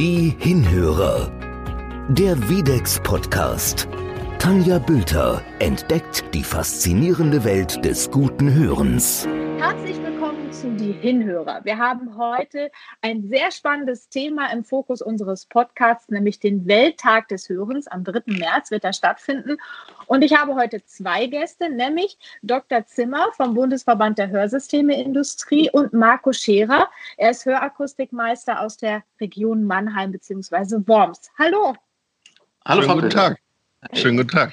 Die Hinhörer. Der Videx Podcast. Tanja Bülter entdeckt die faszinierende Welt des guten Hörens. Herzlich willkommen zu Die Hinhörer. Wir haben heute ein sehr spannendes Thema im Fokus unseres Podcasts, nämlich den Welttag des Hörens. Am 3. März wird er stattfinden. Und ich habe heute zwei Gäste, nämlich Dr. Zimmer vom Bundesverband der Hörsystemeindustrie und Marco Scherer. Er ist Hörakustikmeister aus der Region Mannheim bzw. Worms. Hallo. Hallo, Frau Guten Tag. Schönen guten Tag.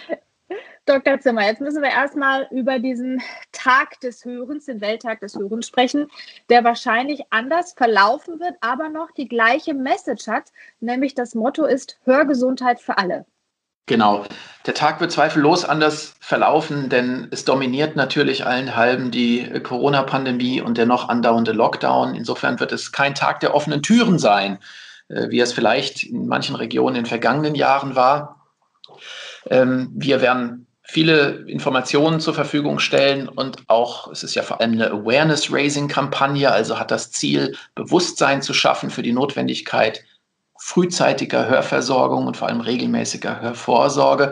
Dr. Zimmer, jetzt müssen wir erstmal über diesen Tag des Hörens, den Welttag des Hörens sprechen, der wahrscheinlich anders verlaufen wird, aber noch die gleiche Message hat, nämlich das Motto ist Hörgesundheit für alle. Genau. Der Tag wird zweifellos anders verlaufen, denn es dominiert natürlich allen halben die Corona-Pandemie und der noch andauernde Lockdown. Insofern wird es kein Tag der offenen Türen sein, äh, wie es vielleicht in manchen Regionen in den vergangenen Jahren war. Ähm, wir werden viele Informationen zur Verfügung stellen und auch, es ist ja vor allem eine Awareness-Raising-Kampagne, also hat das Ziel, Bewusstsein zu schaffen für die Notwendigkeit frühzeitiger Hörversorgung und vor allem regelmäßiger Hörvorsorge.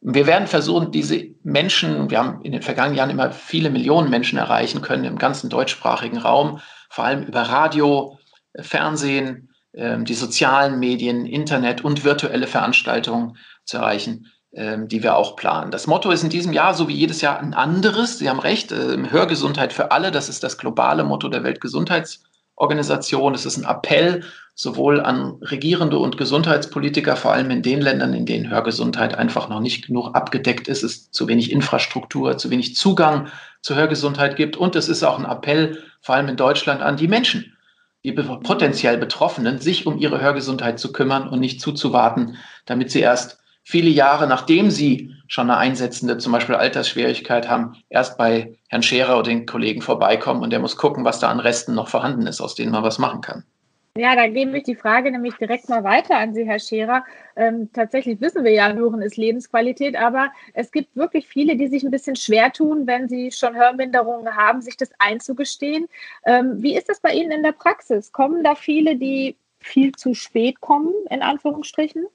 Wir werden versuchen, diese Menschen, wir haben in den vergangenen Jahren immer viele Millionen Menschen erreichen können im ganzen deutschsprachigen Raum, vor allem über Radio, Fernsehen, ähm, die sozialen Medien, Internet und virtuelle Veranstaltungen zu erreichen die wir auch planen. Das Motto ist in diesem Jahr, so wie jedes Jahr, ein anderes. Sie haben recht, äh, Hörgesundheit für alle, das ist das globale Motto der Weltgesundheitsorganisation. Es ist ein Appell sowohl an Regierende und Gesundheitspolitiker, vor allem in den Ländern, in denen Hörgesundheit einfach noch nicht genug abgedeckt ist, es zu wenig Infrastruktur, zu wenig Zugang zur Hörgesundheit gibt. Und es ist auch ein Appell, vor allem in Deutschland, an die Menschen, die potenziell Betroffenen, sich um ihre Hörgesundheit zu kümmern und nicht zuzuwarten, damit sie erst viele Jahre, nachdem Sie schon eine einsetzende, zum Beispiel Altersschwierigkeit haben, erst bei Herrn Scherer oder den Kollegen vorbeikommen und der muss gucken, was da an Resten noch vorhanden ist, aus denen man was machen kann. Ja, da gebe ich die Frage nämlich direkt mal weiter an Sie, Herr Scherer. Ähm, tatsächlich wissen wir ja, Hören ist Lebensqualität, aber es gibt wirklich viele, die sich ein bisschen schwer tun, wenn sie schon Hörminderungen haben, sich das einzugestehen. Ähm, wie ist das bei Ihnen in der Praxis? Kommen da viele, die viel zu spät kommen, in Anführungsstrichen?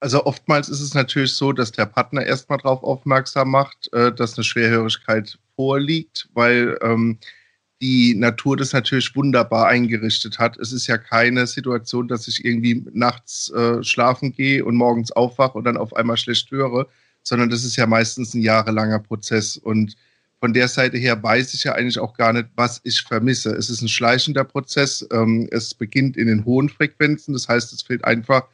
Also oftmals ist es natürlich so, dass der Partner erstmal darauf aufmerksam macht, äh, dass eine Schwerhörigkeit vorliegt, weil ähm, die Natur das natürlich wunderbar eingerichtet hat. Es ist ja keine Situation, dass ich irgendwie nachts äh, schlafen gehe und morgens aufwache und dann auf einmal schlecht höre, sondern das ist ja meistens ein jahrelanger Prozess. Und von der Seite her weiß ich ja eigentlich auch gar nicht, was ich vermisse. Es ist ein schleichender Prozess. Ähm, es beginnt in den hohen Frequenzen. Das heißt, es fehlt einfach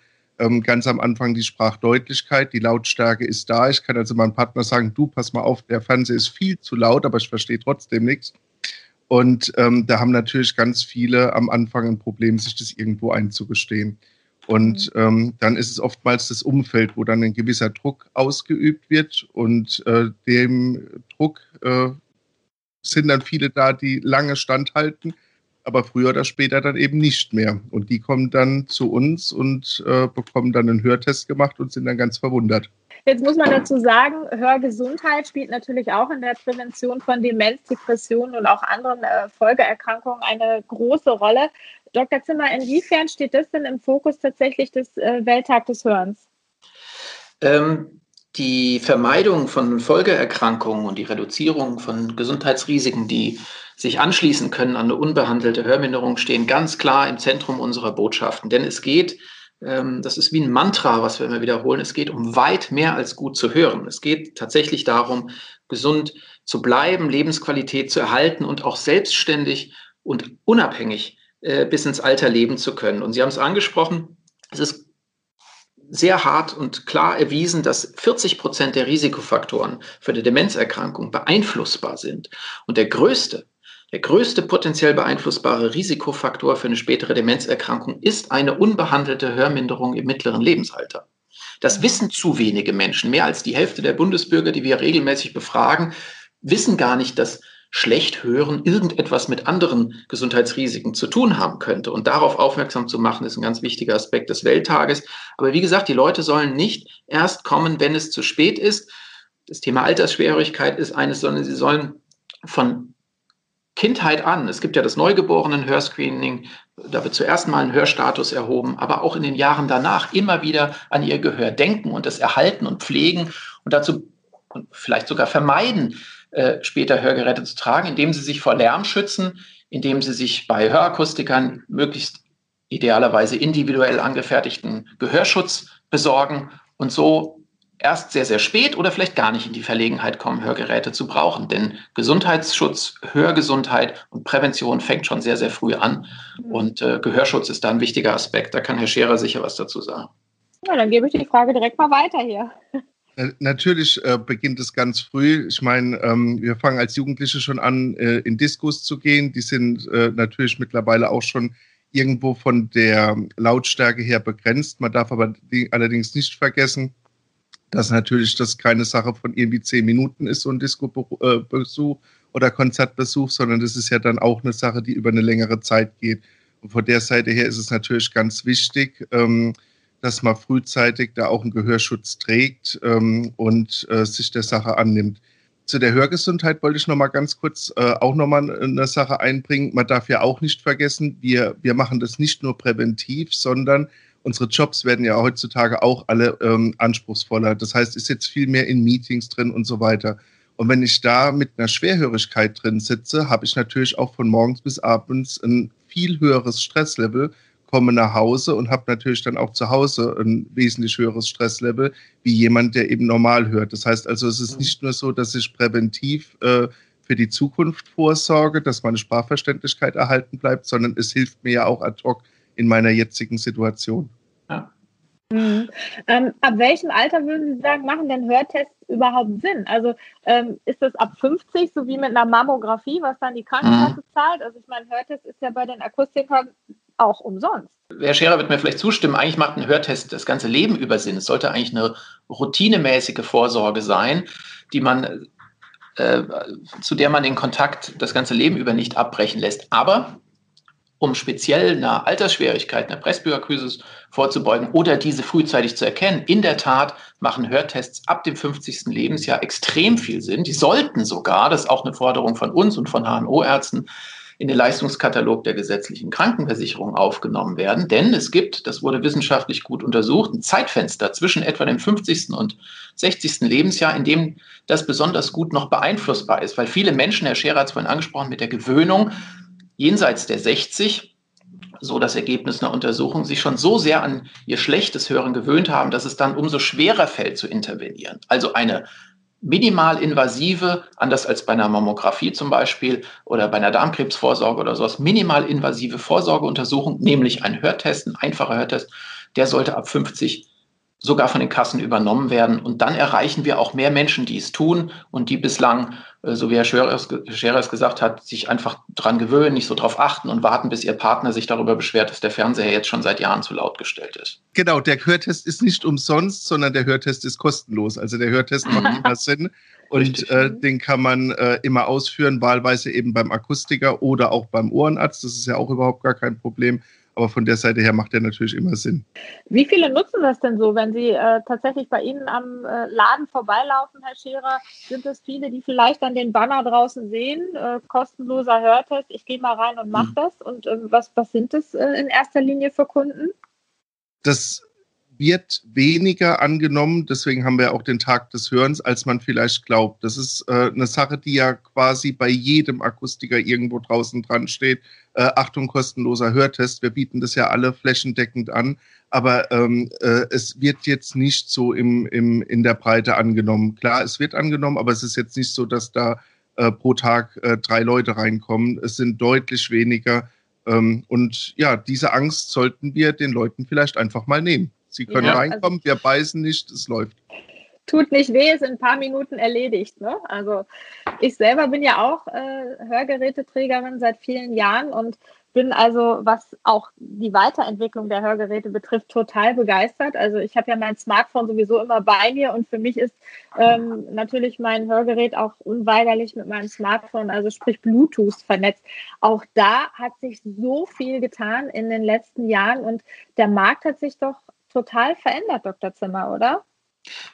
ähm, ganz am Anfang die Sprachdeutlichkeit, die Lautstärke ist da. Ich kann also meinem Partner sagen, du, pass mal auf, der Fernseher ist viel zu laut, aber ich verstehe trotzdem nichts. Und ähm, da haben natürlich ganz viele am Anfang ein Problem, sich das irgendwo einzugestehen. Und mhm. ähm, dann ist es oftmals das Umfeld, wo dann ein gewisser Druck ausgeübt wird. Und äh, dem Druck äh, sind dann viele da, die lange standhalten aber früher oder später dann eben nicht mehr. Und die kommen dann zu uns und äh, bekommen dann einen Hörtest gemacht und sind dann ganz verwundert. Jetzt muss man dazu sagen, Hörgesundheit spielt natürlich auch in der Prävention von Demenz, Depressionen und auch anderen äh, Folgeerkrankungen eine große Rolle. Dr. Zimmer, inwiefern steht das denn im Fokus tatsächlich des äh, Welttag des Hörens? Ähm, die Vermeidung von Folgeerkrankungen und die Reduzierung von Gesundheitsrisiken, die sich anschließen können an eine unbehandelte Hörminderung, stehen ganz klar im Zentrum unserer Botschaften. Denn es geht, ähm, das ist wie ein Mantra, was wir immer wiederholen, es geht um weit mehr als gut zu hören. Es geht tatsächlich darum, gesund zu bleiben, Lebensqualität zu erhalten und auch selbstständig und unabhängig äh, bis ins Alter leben zu können. Und Sie haben es angesprochen, es ist sehr hart und klar erwiesen, dass 40 Prozent der Risikofaktoren für eine Demenzerkrankung beeinflussbar sind. Und der größte, der größte potenziell beeinflussbare Risikofaktor für eine spätere Demenzerkrankung ist eine unbehandelte Hörminderung im mittleren Lebensalter. Das wissen zu wenige Menschen. Mehr als die Hälfte der Bundesbürger, die wir regelmäßig befragen, wissen gar nicht, dass schlecht hören irgendetwas mit anderen Gesundheitsrisiken zu tun haben könnte. Und darauf aufmerksam zu machen, ist ein ganz wichtiger Aspekt des Welttages. Aber wie gesagt, die Leute sollen nicht erst kommen, wenn es zu spät ist. Das Thema Altersschwierigkeit ist eines, sondern sie sollen von Kindheit an. Es gibt ja das Neugeborenen-Hörscreening, da wird zuerst mal ein Hörstatus erhoben, aber auch in den Jahren danach immer wieder an ihr Gehör denken und es erhalten und pflegen und dazu vielleicht sogar vermeiden, äh, später Hörgeräte zu tragen, indem sie sich vor Lärm schützen, indem sie sich bei Hörakustikern möglichst idealerweise individuell angefertigten Gehörschutz besorgen und so erst sehr, sehr spät oder vielleicht gar nicht in die Verlegenheit kommen, Hörgeräte zu brauchen. Denn Gesundheitsschutz, Hörgesundheit und Prävention fängt schon sehr, sehr früh an. Mhm. Und äh, Gehörschutz ist da ein wichtiger Aspekt. Da kann Herr Scherer sicher was dazu sagen. Ja, dann gebe ich die Frage direkt mal weiter hier. Äh, natürlich äh, beginnt es ganz früh. Ich meine, ähm, wir fangen als Jugendliche schon an, äh, in Diskus zu gehen. Die sind äh, natürlich mittlerweile auch schon irgendwo von der Lautstärke her begrenzt. Man darf aber die, allerdings nicht vergessen, dass natürlich das keine Sache von irgendwie zehn Minuten ist, so ein Disco-Besuch oder Konzertbesuch, sondern das ist ja dann auch eine Sache, die über eine längere Zeit geht. Und von der Seite her ist es natürlich ganz wichtig, ähm, dass man frühzeitig da auch einen Gehörschutz trägt ähm, und äh, sich der Sache annimmt. Zu der Hörgesundheit wollte ich noch mal ganz kurz äh, auch noch mal eine Sache einbringen. Man darf ja auch nicht vergessen, wir, wir machen das nicht nur präventiv, sondern unsere Jobs werden ja heutzutage auch alle ähm, anspruchsvoller. Das heißt, ich sitze viel mehr in Meetings drin und so weiter. Und wenn ich da mit einer Schwerhörigkeit drin sitze, habe ich natürlich auch von morgens bis abends ein viel höheres Stresslevel, komme nach Hause und habe natürlich dann auch zu Hause ein wesentlich höheres Stresslevel wie jemand, der eben normal hört. Das heißt also, es ist nicht nur so, dass ich präventiv äh, für die Zukunft vorsorge, dass meine Sprachverständlichkeit erhalten bleibt, sondern es hilft mir ja auch ad hoc in meiner jetzigen Situation. Ja. Mhm. Ähm, ab welchem Alter würden Sie sagen, machen denn Hörtests überhaupt Sinn? Also ähm, ist das ab 50, so wie mit einer Mammographie, was dann die Krankenkasse mhm. zahlt? Also ich meine, Hörtest ist ja bei den Akustikern auch umsonst. Herr Scherer wird mir vielleicht zustimmen, eigentlich macht ein Hörtest das ganze Leben über Sinn. Es sollte eigentlich eine routinemäßige Vorsorge sein, die man, äh, zu der man den Kontakt das ganze Leben über nicht abbrechen lässt. Aber um speziell einer Altersschwierigkeit, einer Presbyakrysis vorzubeugen oder diese frühzeitig zu erkennen. In der Tat machen Hörtests ab dem 50. Lebensjahr extrem viel Sinn. Die sollten sogar, das ist auch eine Forderung von uns und von HNO-Ärzten, in den Leistungskatalog der gesetzlichen Krankenversicherung aufgenommen werden. Denn es gibt, das wurde wissenschaftlich gut untersucht, ein Zeitfenster zwischen etwa dem 50. und 60. Lebensjahr, in dem das besonders gut noch beeinflussbar ist. Weil viele Menschen, Herr Scherer hat es vorhin angesprochen, mit der Gewöhnung jenseits der 60, so das Ergebnis einer Untersuchung, sich schon so sehr an ihr schlechtes Hören gewöhnt haben, dass es dann umso schwerer fällt zu intervenieren. Also eine minimal invasive, anders als bei einer Mammographie zum Beispiel oder bei einer Darmkrebsvorsorge oder sowas, minimal invasive Vorsorgeuntersuchung, nämlich ein Hörtest, ein einfacher Hörtest, der sollte ab 50 sogar von den Kassen übernommen werden. Und dann erreichen wir auch mehr Menschen, die es tun und die bislang, äh, so wie Herr Scherer es gesagt hat, sich einfach dran gewöhnen, nicht so drauf achten und warten, bis ihr Partner sich darüber beschwert, dass der Fernseher jetzt schon seit Jahren zu laut gestellt ist. Genau, der Hörtest ist nicht umsonst, sondern der Hörtest ist kostenlos. Also der Hörtest macht immer Sinn. Und äh, den kann man äh, immer ausführen, wahlweise eben beim Akustiker oder auch beim Ohrenarzt. Das ist ja auch überhaupt gar kein Problem. Aber von der Seite her macht der natürlich immer Sinn. Wie viele nutzen das denn so, wenn Sie äh, tatsächlich bei Ihnen am äh, Laden vorbeilaufen, Herr Scherer? Sind es viele, die vielleicht dann den Banner draußen sehen? Äh, kostenloser Hörtest, ich gehe mal rein und mache mhm. das. Und ähm, was, was sind das äh, in erster Linie für Kunden? Das wird weniger angenommen. Deswegen haben wir auch den Tag des Hörens, als man vielleicht glaubt. Das ist äh, eine Sache, die ja quasi bei jedem Akustiker irgendwo draußen dran steht. Äh, Achtung, kostenloser Hörtest. Wir bieten das ja alle flächendeckend an. Aber ähm, äh, es wird jetzt nicht so im, im, in der Breite angenommen. Klar, es wird angenommen, aber es ist jetzt nicht so, dass da äh, pro Tag äh, drei Leute reinkommen. Es sind deutlich weniger. Ähm, und ja, diese Angst sollten wir den Leuten vielleicht einfach mal nehmen. Sie können ja, reinkommen, also, wir beißen nicht, es läuft. Tut nicht weh, ist in ein paar Minuten erledigt. Ne? Also ich selber bin ja auch äh, Hörgeräteträgerin seit vielen Jahren und bin also, was auch die Weiterentwicklung der Hörgeräte betrifft, total begeistert. Also ich habe ja mein Smartphone sowieso immer bei mir und für mich ist ähm, natürlich mein Hörgerät auch unweigerlich mit meinem Smartphone, also sprich Bluetooth vernetzt. Auch da hat sich so viel getan in den letzten Jahren und der Markt hat sich doch total verändert, Dr. Zimmer, oder?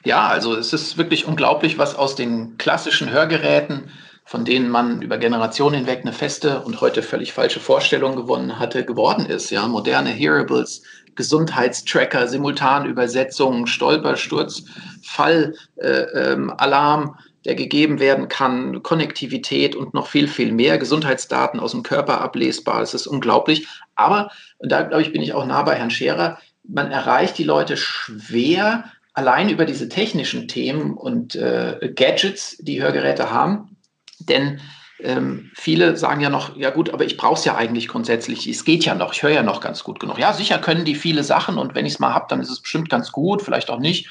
Ja, also es ist wirklich unglaublich, was aus den klassischen Hörgeräten von denen man über Generationen hinweg eine feste und heute völlig falsche Vorstellung gewonnen hatte, geworden ist. Ja, moderne Hearables, Gesundheitstracker, Simultanübersetzungen, Stolpersturz, Fallalarm, äh, ähm, der gegeben werden kann, Konnektivität und noch viel, viel mehr, Gesundheitsdaten aus dem Körper ablesbar. Das ist unglaublich. Aber, und da glaube ich, bin ich auch nah bei Herrn Scherer, man erreicht die Leute schwer allein über diese technischen Themen und äh, Gadgets, die Hörgeräte haben. Denn ähm, viele sagen ja noch, ja gut, aber ich brauche es ja eigentlich grundsätzlich. Es geht ja noch, ich höre ja noch ganz gut genug. Ja, sicher können die viele Sachen und wenn ich es mal habe, dann ist es bestimmt ganz gut, vielleicht auch nicht.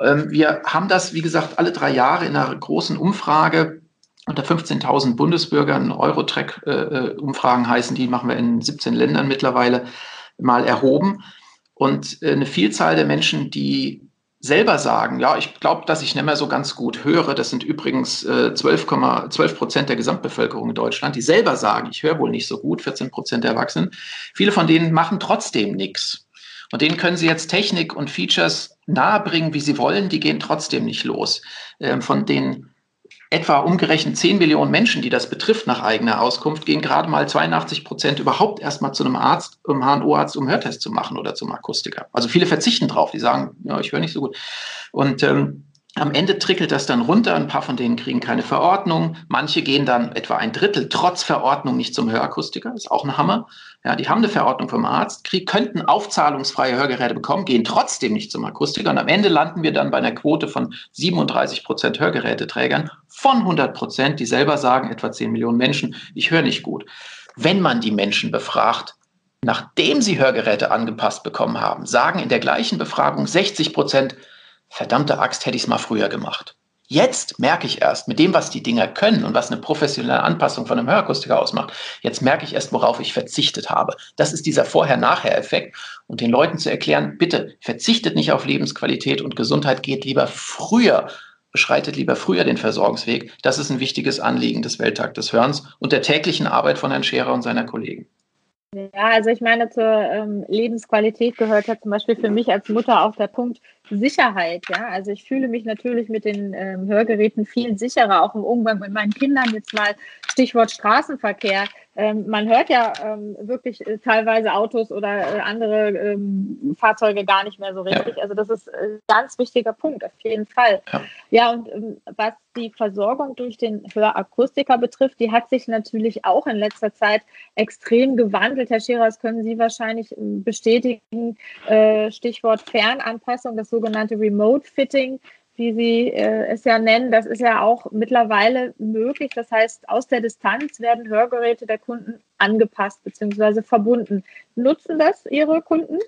Ähm, wir haben das, wie gesagt, alle drei Jahre in einer großen Umfrage unter 15.000 Bundesbürgern, Eurotrack-Umfragen heißen die, machen wir in 17 Ländern mittlerweile mal erhoben. Und äh, eine Vielzahl der Menschen, die selber sagen, ja, ich glaube, dass ich nicht mehr so ganz gut höre, das sind übrigens äh, 12, 12 Prozent der Gesamtbevölkerung in Deutschland, die selber sagen, ich höre wohl nicht so gut, 14 Prozent der Erwachsenen, viele von denen machen trotzdem nichts. Und denen können sie jetzt Technik und Features nahebringen, wie sie wollen, die gehen trotzdem nicht los. Ähm, von den etwa umgerechnet 10 Millionen Menschen, die das betrifft nach eigener Auskunft, gehen gerade mal 82 Prozent überhaupt erstmal zu einem Arzt, um HNO-Arzt, um Hörtest zu machen oder zum Akustiker. Also viele verzichten drauf, die sagen, ja, ich höre nicht so gut. Und ähm, am Ende trickelt das dann runter. Ein paar von denen kriegen keine Verordnung. Manche gehen dann etwa ein Drittel trotz Verordnung nicht zum Hörakustiker. Ist auch ein Hammer. Ja, die haben eine Verordnung vom Arzt, krieg, könnten aufzahlungsfreie Hörgeräte bekommen, gehen trotzdem nicht zum Akustiker. Und am Ende landen wir dann bei einer Quote von 37 Prozent Hörgeräteträgern von 100 Prozent, die selber sagen, etwa 10 Millionen Menschen, ich höre nicht gut. Wenn man die Menschen befragt, nachdem sie Hörgeräte angepasst bekommen haben, sagen in der gleichen Befragung 60 Prozent, verdammte Axt, hätte ich es mal früher gemacht. Jetzt merke ich erst, mit dem, was die Dinger können und was eine professionelle Anpassung von einem Hörakustiker ausmacht, jetzt merke ich erst, worauf ich verzichtet habe. Das ist dieser Vorher-Nachher-Effekt. Und den Leuten zu erklären, bitte verzichtet nicht auf Lebensqualität und Gesundheit, geht lieber früher, beschreitet lieber früher den Versorgungsweg. Das ist ein wichtiges Anliegen des Welttag des Hörens und der täglichen Arbeit von Herrn Scherer und seiner Kollegen. Ja, also ich meine, zur ähm, Lebensqualität gehört ja zum Beispiel für mich als Mutter auch der Punkt Sicherheit. Ja, also ich fühle mich natürlich mit den ähm, Hörgeräten viel sicherer, auch im Umgang mit meinen Kindern. Jetzt mal Stichwort Straßenverkehr. Ähm, man hört ja ähm, wirklich äh, teilweise Autos oder äh, andere ähm, Fahrzeuge gar nicht mehr so richtig. Ja. Also das ist ein ganz wichtiger Punkt, auf jeden Fall. Ja, ja und ähm, was die Versorgung durch den Hörakustiker betrifft, die hat sich natürlich auch in letzter Zeit extrem gewandelt. Herr Scherer, das können Sie wahrscheinlich ähm, bestätigen. Äh, Stichwort Fernanpassung, das sogenannte Remote Fitting wie Sie äh, es ja nennen, das ist ja auch mittlerweile möglich. Das heißt, aus der Distanz werden Hörgeräte der Kunden angepasst bzw. verbunden. Nutzen das Ihre Kunden?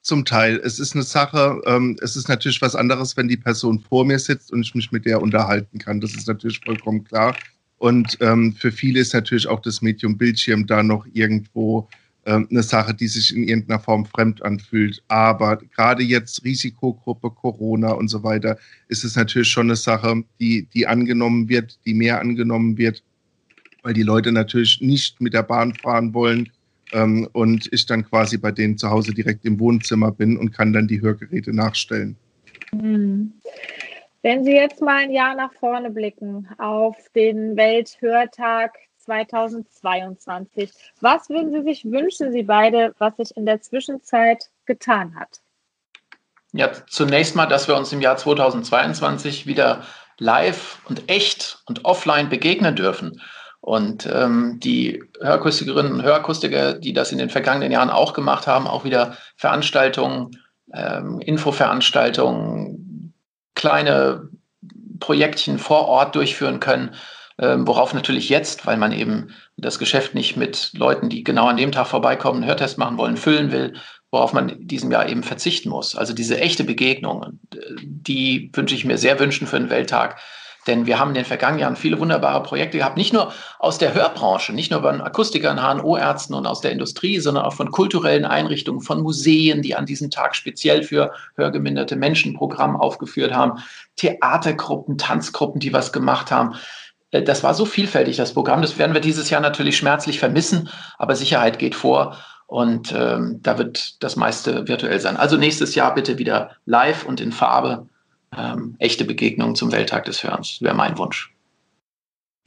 Zum Teil. Es ist eine Sache, ähm, es ist natürlich was anderes, wenn die Person vor mir sitzt und ich mich mit der unterhalten kann. Das ist natürlich vollkommen klar. Und ähm, für viele ist natürlich auch das Medium Bildschirm da noch irgendwo eine Sache, die sich in irgendeiner Form fremd anfühlt. Aber gerade jetzt Risikogruppe, Corona und so weiter, ist es natürlich schon eine Sache, die, die angenommen wird, die mehr angenommen wird, weil die Leute natürlich nicht mit der Bahn fahren wollen ähm, und ich dann quasi bei denen zu Hause direkt im Wohnzimmer bin und kann dann die Hörgeräte nachstellen. Hm. Wenn Sie jetzt mal ein Jahr nach vorne blicken auf den Welthörtag 2022. Was würden Sie sich wünschen, Sie beide, was sich in der Zwischenzeit getan hat? Ja, zunächst mal, dass wir uns im Jahr 2022 wieder live und echt und offline begegnen dürfen. Und ähm, die Hörakustikerinnen und Hörakustiker, die das in den vergangenen Jahren auch gemacht haben, auch wieder Veranstaltungen, ähm, Infoveranstaltungen, kleine Projektchen vor Ort durchführen können ähm, worauf natürlich jetzt, weil man eben das Geschäft nicht mit Leuten, die genau an dem Tag vorbeikommen, einen Hörtest machen wollen, füllen will, worauf man diesem Jahr eben verzichten muss. Also diese echte Begegnung, die wünsche ich mir sehr wünschen für den Welttag. Denn wir haben in den vergangenen Jahren viele wunderbare Projekte gehabt, nicht nur aus der Hörbranche, nicht nur von Akustikern, HNO-Ärzten und aus der Industrie, sondern auch von kulturellen Einrichtungen, von Museen, die an diesem Tag speziell für hörgeminderte Menschen Programm aufgeführt haben, Theatergruppen, Tanzgruppen, die was gemacht haben. Äh, das war so vielfältig, das Programm. Das werden wir dieses Jahr natürlich schmerzlich vermissen, aber Sicherheit geht vor und ähm, da wird das meiste virtuell sein. Also nächstes Jahr bitte wieder live und in Farbe. Ähm, echte Begegnungen zum Welttag des Hörens wäre mein Wunsch.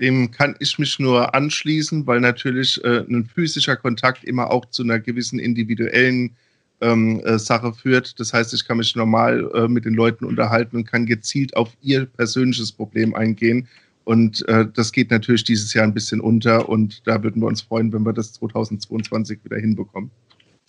dem kann ich mich nur anschließen, weil natürlich äh, ein physischer Kontakt immer auch zu einer gewissen individuellen ähm, äh, Sache führt. Das heißt, ich kann mich normal äh, mit den Leuten unterhalten und kann gezielt auf ihr persönliches Problem eingehen. Und äh, das geht natürlich dieses Jahr ein bisschen unter und da würden wir uns freuen, wenn wir das 2022 wieder hinbekommen.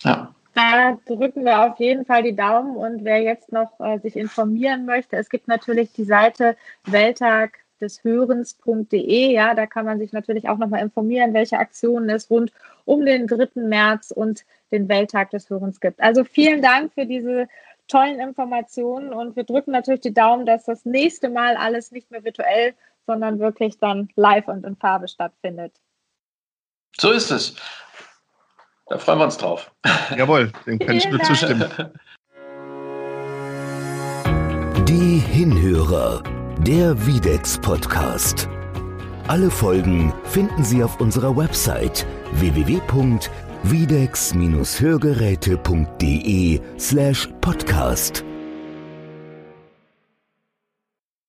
Ja. Da drücken wir auf jeden Fall die Daumen und wer jetzt noch äh, sich informieren möchte, es gibt natürlich die Seite Welttag des Hörens.de. Ja, da kann man sich natürlich auch nochmal informieren, welche Aktionen es rund um den 3. März und den Welttag des Hörens gibt. Also vielen Dank für diese tollen Informationen und wir drücken natürlich die Daumen, dass das nächste Mal alles nicht mehr virtuell, sondern wirklich dann live und in Farbe stattfindet. So ist es. Da freuen wir uns drauf. Jawohl, dem kann ich nur zustimmen. Die Hinhörer der Videx Podcast. Alle Folgen finden Sie auf unserer Website www.videx-hörgeräte.de slash podcast.